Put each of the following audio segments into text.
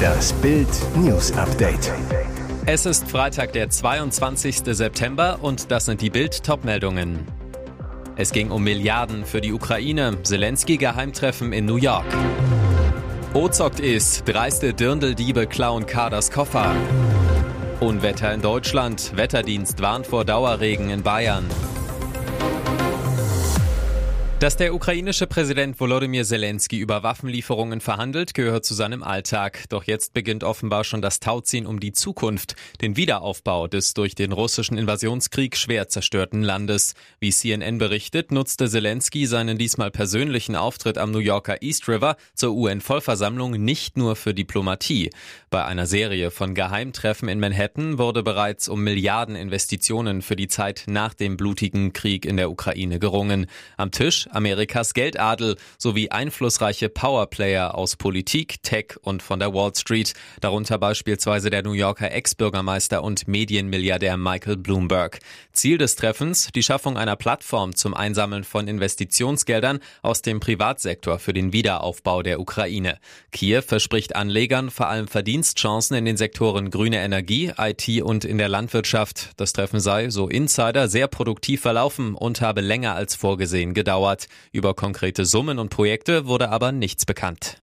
Das Bild News Update. Es ist Freitag, der 22. September und das sind die Bild Topmeldungen. Es ging um Milliarden für die Ukraine, Zelensky Geheimtreffen in New York. Ozockt ist, dreiste Dirndldiebe klauen Kaders Koffer. Unwetter in Deutschland, Wetterdienst warnt vor Dauerregen in Bayern. Dass der ukrainische Präsident Volodymyr Zelensky über Waffenlieferungen verhandelt, gehört zu seinem Alltag. Doch jetzt beginnt offenbar schon das Tauziehen um die Zukunft, den Wiederaufbau des durch den russischen Invasionskrieg schwer zerstörten Landes. Wie CNN berichtet, nutzte Zelensky seinen diesmal persönlichen Auftritt am New Yorker East River zur UN-Vollversammlung nicht nur für Diplomatie. Bei einer Serie von Geheimtreffen in Manhattan wurde bereits um Milliarden Investitionen für die Zeit nach dem blutigen Krieg in der Ukraine gerungen. Am Tisch Amerikas Geldadel sowie einflussreiche Powerplayer aus Politik, Tech und von der Wall Street, darunter beispielsweise der New Yorker Ex-Bürgermeister und Medienmilliardär Michael Bloomberg. Ziel des Treffens die Schaffung einer Plattform zum Einsammeln von Investitionsgeldern aus dem Privatsektor für den Wiederaufbau der Ukraine. Kiew verspricht Anlegern vor allem Verdienstchancen in den Sektoren grüne Energie, IT und in der Landwirtschaft. Das Treffen sei, so Insider, sehr produktiv verlaufen und habe länger als vorgesehen gedauert. Über konkrete Summen und Projekte wurde aber nichts bekannt.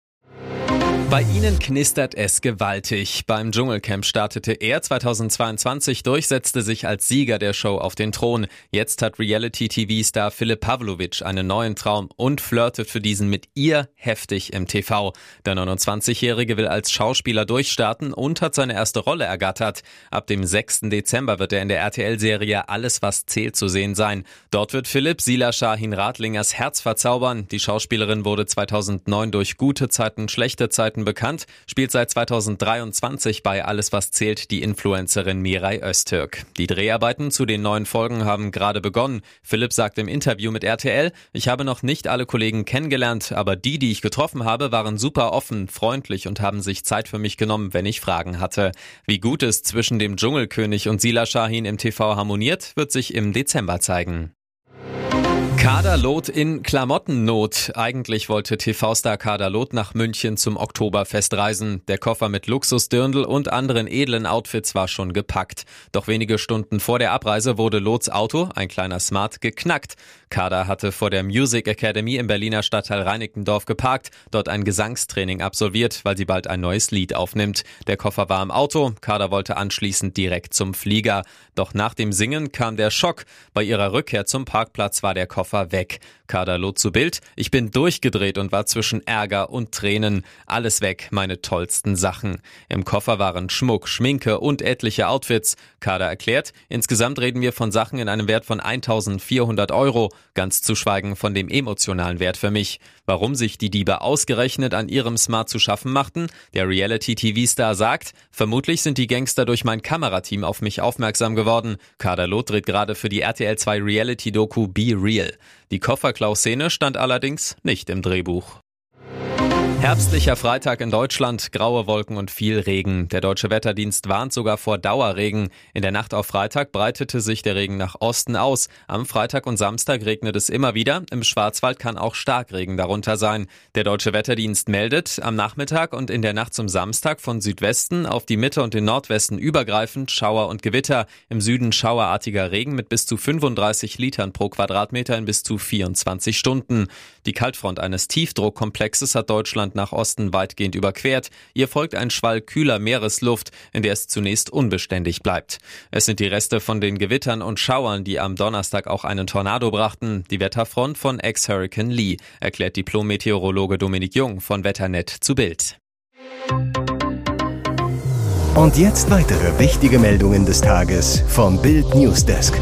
Bei ihnen knistert es gewaltig. Beim Dschungelcamp startete er 2022 durch, setzte sich als Sieger der Show auf den Thron. Jetzt hat Reality-TV-Star Philipp Pavlovic einen neuen Traum und flirtet für diesen mit ihr heftig im TV. Der 29-Jährige will als Schauspieler durchstarten und hat seine erste Rolle ergattert. Ab dem 6. Dezember wird er in der RTL-Serie Alles, was zählt zu sehen sein. Dort wird Philipp Sila Shahin Radlingers Herz verzaubern. Die Schauspielerin wurde 2009 durch gute Zeiten, schlechte Zeiten Monaten bekannt, spielt seit 2023 bei Alles was zählt die Influencerin Mirai Öztürk. Die Dreharbeiten zu den neuen Folgen haben gerade begonnen. Philipp sagt im Interview mit RTL, ich habe noch nicht alle Kollegen kennengelernt, aber die, die ich getroffen habe, waren super offen, freundlich und haben sich Zeit für mich genommen, wenn ich Fragen hatte. Wie gut es zwischen dem Dschungelkönig und Sila Shahin im TV harmoniert, wird sich im Dezember zeigen. Kaderlot in Klamottennot. Eigentlich wollte TV-Star Kaderlot nach München zum Oktoberfest reisen. Der Koffer mit Luxusdirndl und anderen edlen Outfits war schon gepackt. Doch wenige Stunden vor der Abreise wurde Lots Auto, ein kleiner Smart, geknackt. Kader hatte vor der Music Academy im Berliner Stadtteil Reinickendorf geparkt, dort ein Gesangstraining absolviert, weil sie bald ein neues Lied aufnimmt. Der Koffer war im Auto, Kader wollte anschließend direkt zum Flieger. Doch nach dem Singen kam der Schock. Bei ihrer Rückkehr zum Parkplatz war der Koffer weg. Kaderlot zu Bild. Ich bin durchgedreht und war zwischen Ärger und Tränen. Alles weg, meine tollsten Sachen. Im Koffer waren Schmuck, Schminke und etliche Outfits. Kader erklärt, insgesamt reden wir von Sachen in einem Wert von 1400 Euro, ganz zu schweigen von dem emotionalen Wert für mich. Warum sich die Diebe ausgerechnet an ihrem Smart zu schaffen machten? Der Reality-TV-Star sagt, vermutlich sind die Gangster durch mein Kamerateam auf mich aufmerksam geworden. Kaderlot dreht gerade für die RTL 2 Reality-Doku Be Real. Die Kofferklau-Szene stand allerdings nicht im Drehbuch. Herbstlicher Freitag in Deutschland, graue Wolken und viel Regen. Der deutsche Wetterdienst warnt sogar vor Dauerregen. In der Nacht auf Freitag breitete sich der Regen nach Osten aus. Am Freitag und Samstag regnet es immer wieder. Im Schwarzwald kann auch Starkregen darunter sein. Der deutsche Wetterdienst meldet am Nachmittag und in der Nacht zum Samstag von Südwesten auf die Mitte und den Nordwesten übergreifend Schauer und Gewitter. Im Süden schauerartiger Regen mit bis zu 35 Litern pro Quadratmeter in bis zu 24 Stunden. Die Kaltfront eines Tiefdruckkomplexes hat Deutschland Deutschland nach Osten weitgehend überquert. Ihr folgt ein Schwall kühler Meeresluft, in der es zunächst unbeständig bleibt. Es sind die Reste von den Gewittern und Schauern, die am Donnerstag auch einen Tornado brachten. Die Wetterfront von Ex-Hurricane Lee, erklärt Diplom-Meteorologe Dominik Jung von Wetternet zu Bild. Und jetzt weitere wichtige Meldungen des Tages vom Bild Newsdesk.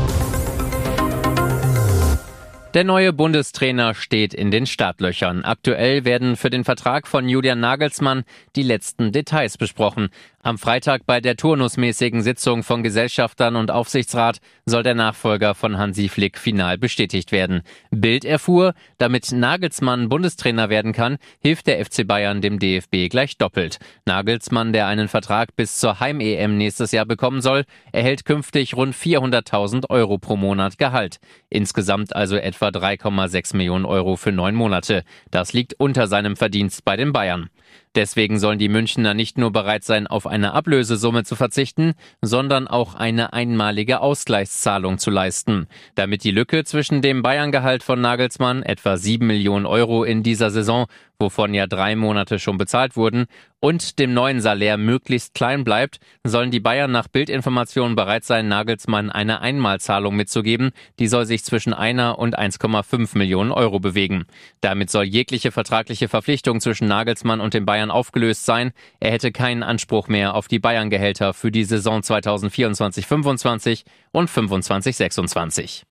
Der neue Bundestrainer steht in den Startlöchern. Aktuell werden für den Vertrag von Julian Nagelsmann die letzten Details besprochen. Am Freitag bei der turnusmäßigen Sitzung von Gesellschaftern und Aufsichtsrat soll der Nachfolger von Hansi Flick final bestätigt werden. Bild erfuhr, damit Nagelsmann Bundestrainer werden kann, hilft der FC Bayern dem DFB gleich doppelt. Nagelsmann, der einen Vertrag bis zur Heim-EM nächstes Jahr bekommen soll, erhält künftig rund 400.000 Euro pro Monat Gehalt. Insgesamt also etwa 3,6 Millionen Euro für neun Monate. Das liegt unter seinem Verdienst bei den Bayern. Deswegen sollen die Münchner nicht nur bereit sein, auf eine Ablösesumme zu verzichten, sondern auch eine einmalige Ausgleichszahlung zu leisten. Damit die Lücke zwischen dem Bayern-Gehalt von Nagelsmann, etwa 7 Millionen Euro in dieser Saison, wovon ja drei Monate schon bezahlt wurden, und dem neuen Salär möglichst klein bleibt, sollen die Bayern nach Bildinformationen bereit sein, Nagelsmann eine Einmalzahlung mitzugeben. Die soll sich zwischen einer und 1,5 Millionen Euro bewegen. Damit soll jegliche vertragliche Verpflichtung zwischen Nagelsmann und den Bayern aufgelöst sein. Er hätte keinen Anspruch mehr auf die Bayern-Gehälter für die Saison 2024-25 und 25-26.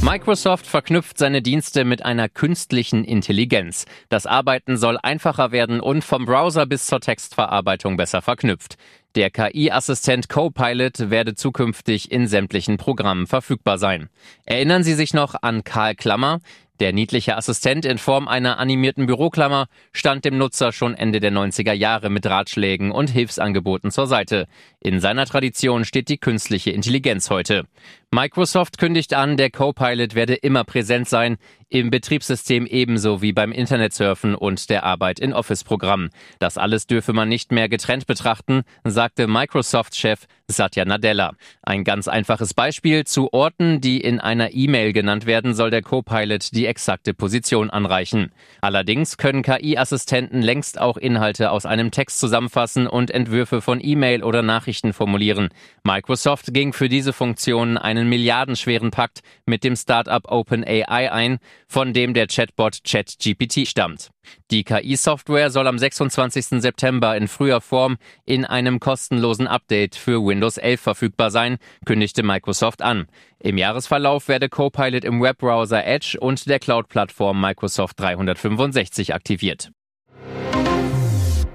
Microsoft verknüpft seine Dienste mit einer künstlichen Intelligenz. Das Arbeiten soll einfacher werden und vom Browser bis zur Textverarbeitung besser verknüpft. Der KI-Assistent Copilot werde zukünftig in sämtlichen Programmen verfügbar sein. Erinnern Sie sich noch an Karl Klammer? Der niedliche Assistent in Form einer animierten Büroklammer stand dem Nutzer schon Ende der 90er Jahre mit Ratschlägen und Hilfsangeboten zur Seite. In seiner Tradition steht die künstliche Intelligenz heute. Microsoft kündigt an, der Copilot werde immer präsent sein, im Betriebssystem ebenso wie beim Internetsurfen und der Arbeit in Office-Programmen. Das alles dürfe man nicht mehr getrennt betrachten, sagte Microsoft-Chef Satya Nadella. Ein ganz einfaches Beispiel. Zu Orten, die in einer E-Mail genannt werden, soll der Copilot die exakte Position anreichen. Allerdings können KI-Assistenten längst auch Inhalte aus einem Text zusammenfassen und Entwürfe von E-Mail oder Nachrichten formulieren. Microsoft ging für diese Funktion einen milliardenschweren Pakt mit dem Startup OpenAI ein, von dem der Chatbot ChatGPT stammt. Die KI-Software soll am 26. September in früher Form in einem kostenlosen Update für Windows 11 verfügbar sein, kündigte Microsoft an. Im Jahresverlauf werde Copilot im Webbrowser Edge und der Cloud-Plattform Microsoft 365 aktiviert.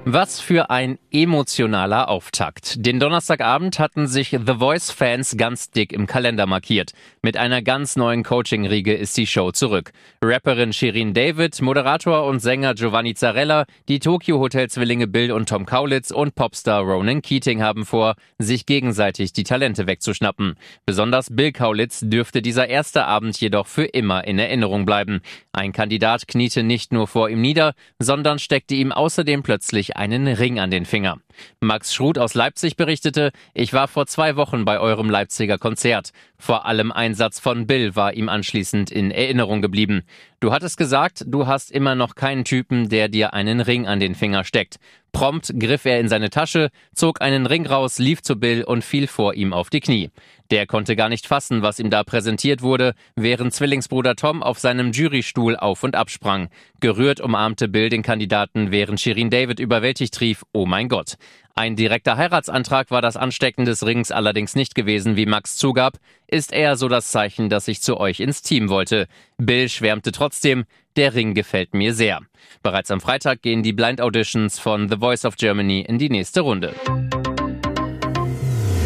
Was für ein emotionaler Auftakt. Den Donnerstagabend hatten sich The Voice-Fans ganz dick im Kalender markiert. Mit einer ganz neuen Coaching-Riege ist die Show zurück. Rapperin Shirin David, Moderator und Sänger Giovanni Zarella, die Tokyo-Hotel-Zwillinge Bill und Tom Kaulitz und Popstar Ronan Keating haben vor, sich gegenseitig die Talente wegzuschnappen. Besonders Bill Kaulitz dürfte dieser erste Abend jedoch für immer in Erinnerung bleiben. Ein Kandidat kniete nicht nur vor ihm nieder, sondern steckte ihm außerdem plötzlich einen Ring an den Finger. Max Schruth aus Leipzig berichtete, ich war vor zwei Wochen bei eurem Leipziger Konzert. Vor allem ein Satz von Bill war ihm anschließend in Erinnerung geblieben. Du hattest gesagt, du hast immer noch keinen Typen, der dir einen Ring an den Finger steckt. Prompt griff er in seine Tasche, zog einen Ring raus, lief zu Bill und fiel vor ihm auf die Knie. Der konnte gar nicht fassen, was ihm da präsentiert wurde, während Zwillingsbruder Tom auf seinem Jurystuhl auf und absprang. Gerührt umarmte Bill den Kandidaten, während Shirin David überwältigt rief, oh mein Gott. Ein direkter Heiratsantrag war das Anstecken des Rings allerdings nicht gewesen, wie Max zugab, ist eher so das Zeichen, dass ich zu euch ins Team wollte. Bill schwärmte trotzdem, der Ring gefällt mir sehr. Bereits am Freitag gehen die Blind Auditions von The Voice of Germany in die nächste Runde.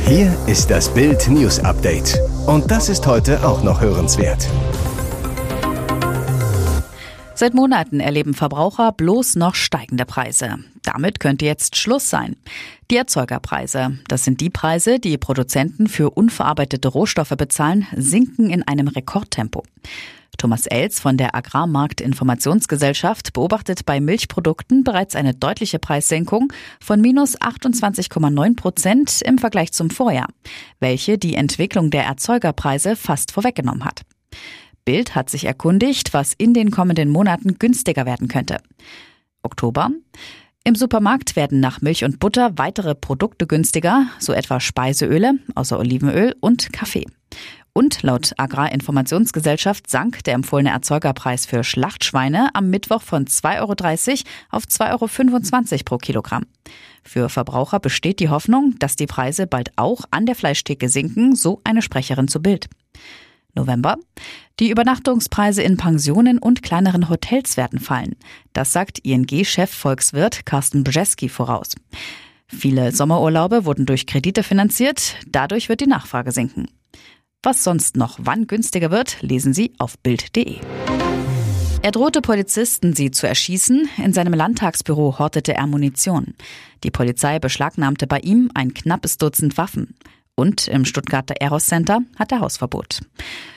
Hier ist das Bild News Update. Und das ist heute auch noch hörenswert. Seit Monaten erleben Verbraucher bloß noch steigende Preise. Damit könnte jetzt Schluss sein. Die Erzeugerpreise, das sind die Preise, die Produzenten für unverarbeitete Rohstoffe bezahlen, sinken in einem Rekordtempo. Thomas Els von der Agrarmarktinformationsgesellschaft beobachtet bei Milchprodukten bereits eine deutliche Preissenkung von minus 28,9 Prozent im Vergleich zum Vorjahr, welche die Entwicklung der Erzeugerpreise fast vorweggenommen hat. Bild hat sich erkundigt, was in den kommenden Monaten günstiger werden könnte. Oktober. Im Supermarkt werden nach Milch und Butter weitere Produkte günstiger, so etwa Speiseöle, außer Olivenöl und Kaffee. Und laut Agrarinformationsgesellschaft sank der empfohlene Erzeugerpreis für Schlachtschweine am Mittwoch von 2,30 Euro auf 2,25 Euro pro Kilogramm. Für Verbraucher besteht die Hoffnung, dass die Preise bald auch an der Fleischtheke sinken, so eine Sprecherin zu Bild. November. Die Übernachtungspreise in Pensionen und kleineren Hotels werden fallen. Das sagt ING-Chef Volkswirt Carsten Brzeski voraus. Viele Sommerurlaube wurden durch Kredite finanziert, dadurch wird die Nachfrage sinken. Was sonst noch wann günstiger wird, lesen Sie auf Bild.de. Er drohte Polizisten, sie zu erschießen. In seinem Landtagsbüro hortete er Munition. Die Polizei beschlagnahmte bei ihm ein knappes Dutzend Waffen. Und im Stuttgarter Eros Center hat er Hausverbot.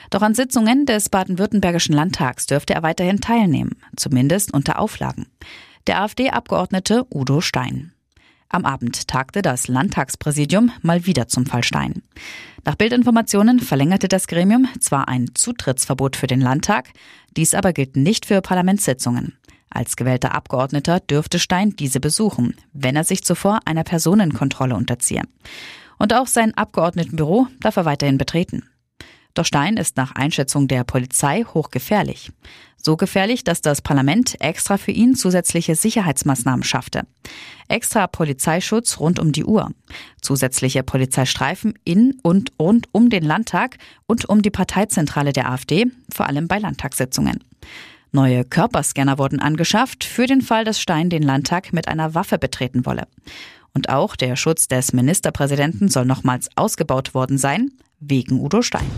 Doch an Sitzungen des baden-württembergischen Landtags dürfte er weiterhin teilnehmen, zumindest unter Auflagen. der AfD-Abgeordnete Udo Stein. Am Abend tagte das Landtagspräsidium mal wieder zum Fall Stein. Nach Bildinformationen verlängerte das Gremium zwar ein Zutrittsverbot für den Landtag, dies aber gilt nicht für Parlamentssitzungen. Als gewählter Abgeordneter dürfte Stein diese besuchen, wenn er sich zuvor einer Personenkontrolle unterziehe. Und auch sein Abgeordnetenbüro darf er weiterhin betreten. Doch Stein ist nach Einschätzung der Polizei hochgefährlich. So gefährlich, dass das Parlament extra für ihn zusätzliche Sicherheitsmaßnahmen schaffte. Extra Polizeischutz rund um die Uhr. Zusätzliche Polizeistreifen in und rund um den Landtag und um die Parteizentrale der AfD, vor allem bei Landtagssitzungen. Neue Körperscanner wurden angeschafft für den Fall, dass Stein den Landtag mit einer Waffe betreten wolle. Und auch der Schutz des Ministerpräsidenten soll nochmals ausgebaut worden sein, wegen Udo Stein.